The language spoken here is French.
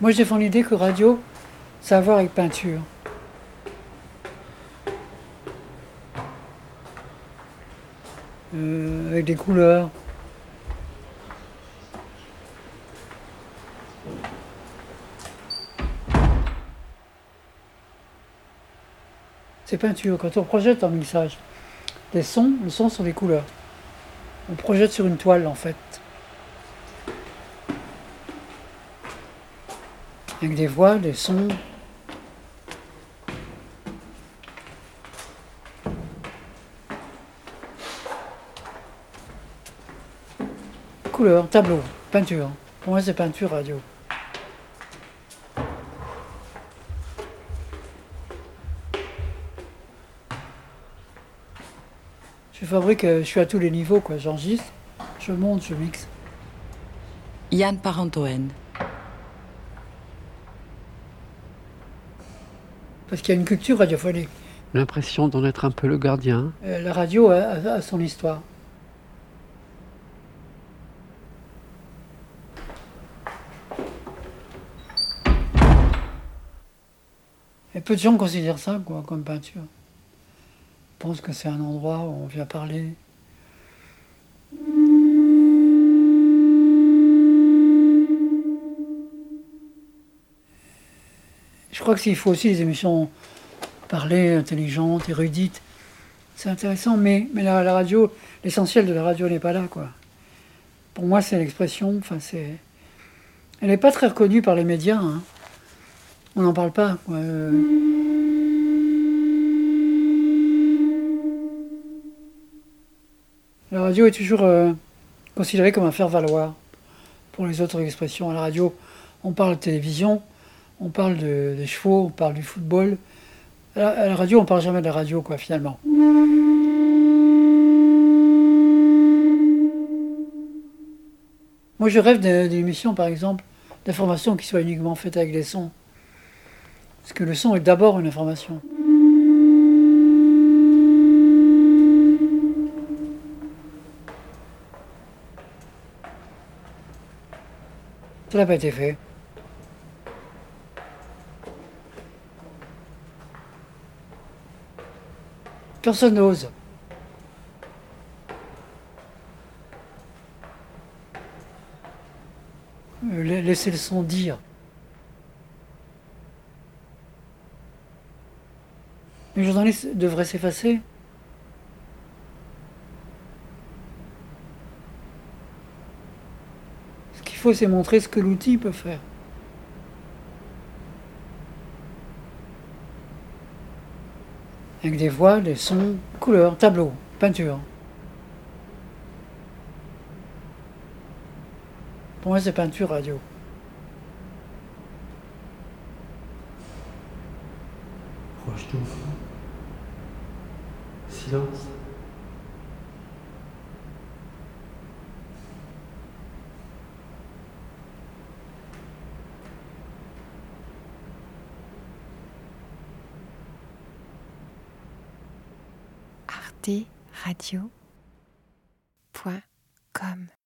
Moi, je défends l'idée que radio, ça a à voir avec peinture. Euh, avec des couleurs. C'est peinture. Quand on projette en mixage des sons, le son sont des couleurs. On projette sur une toile en fait. Avec des voix, des sons. Couleur, tableau, peinture. Pour moi, c'est peinture radio. Je fabrique, euh, je suis à tous les niveaux, quoi. J'enregistre, je monte, je mixe. Yann Parentoen. Parce qu'il y a une culture radiophonique. L'impression d'en être un peu le gardien. Euh, la radio a, a- a son histoire. Et peu de gens considèrent ça quoi, comme peinture. Ils pensent que c'est un endroit où on vient parler. Crois que s'il faut aussi des émissions parler, intelligentes, érudites, c'est intéressant, mais, la, radio, l'essentiel de la radio n'est pas là, quoi. Pour moi, c'est l'expression, enfin, c'est... Elle n'est pas très reconnue par les médias, hein. On n'en parle pas. Euh, La radio est toujours euh, considérée comme un faire-valoir pour les autres expressions. À la radio, on parle de télévision, on parle de- des chevaux, on parle du football. À la, radio, on parle jamais de la radio, quoi, finalement. Moi, je rêve d'une émission, par exemple, d'information qui soit uniquement faite avec des sons. Parce que le son est d'abord une information. Ça n'a pas été fait. Personne n'ose. Euh, la- Laisser le son dire. Les journalistes devraient s'effacer. Ce qu'il faut, c'est montrer ce que l'outil peut faire. Avec des voix, des sons, couleurs, tableaux, peinture. Pour moi, c'est peinture radio. Proche. Silence. arteradio.com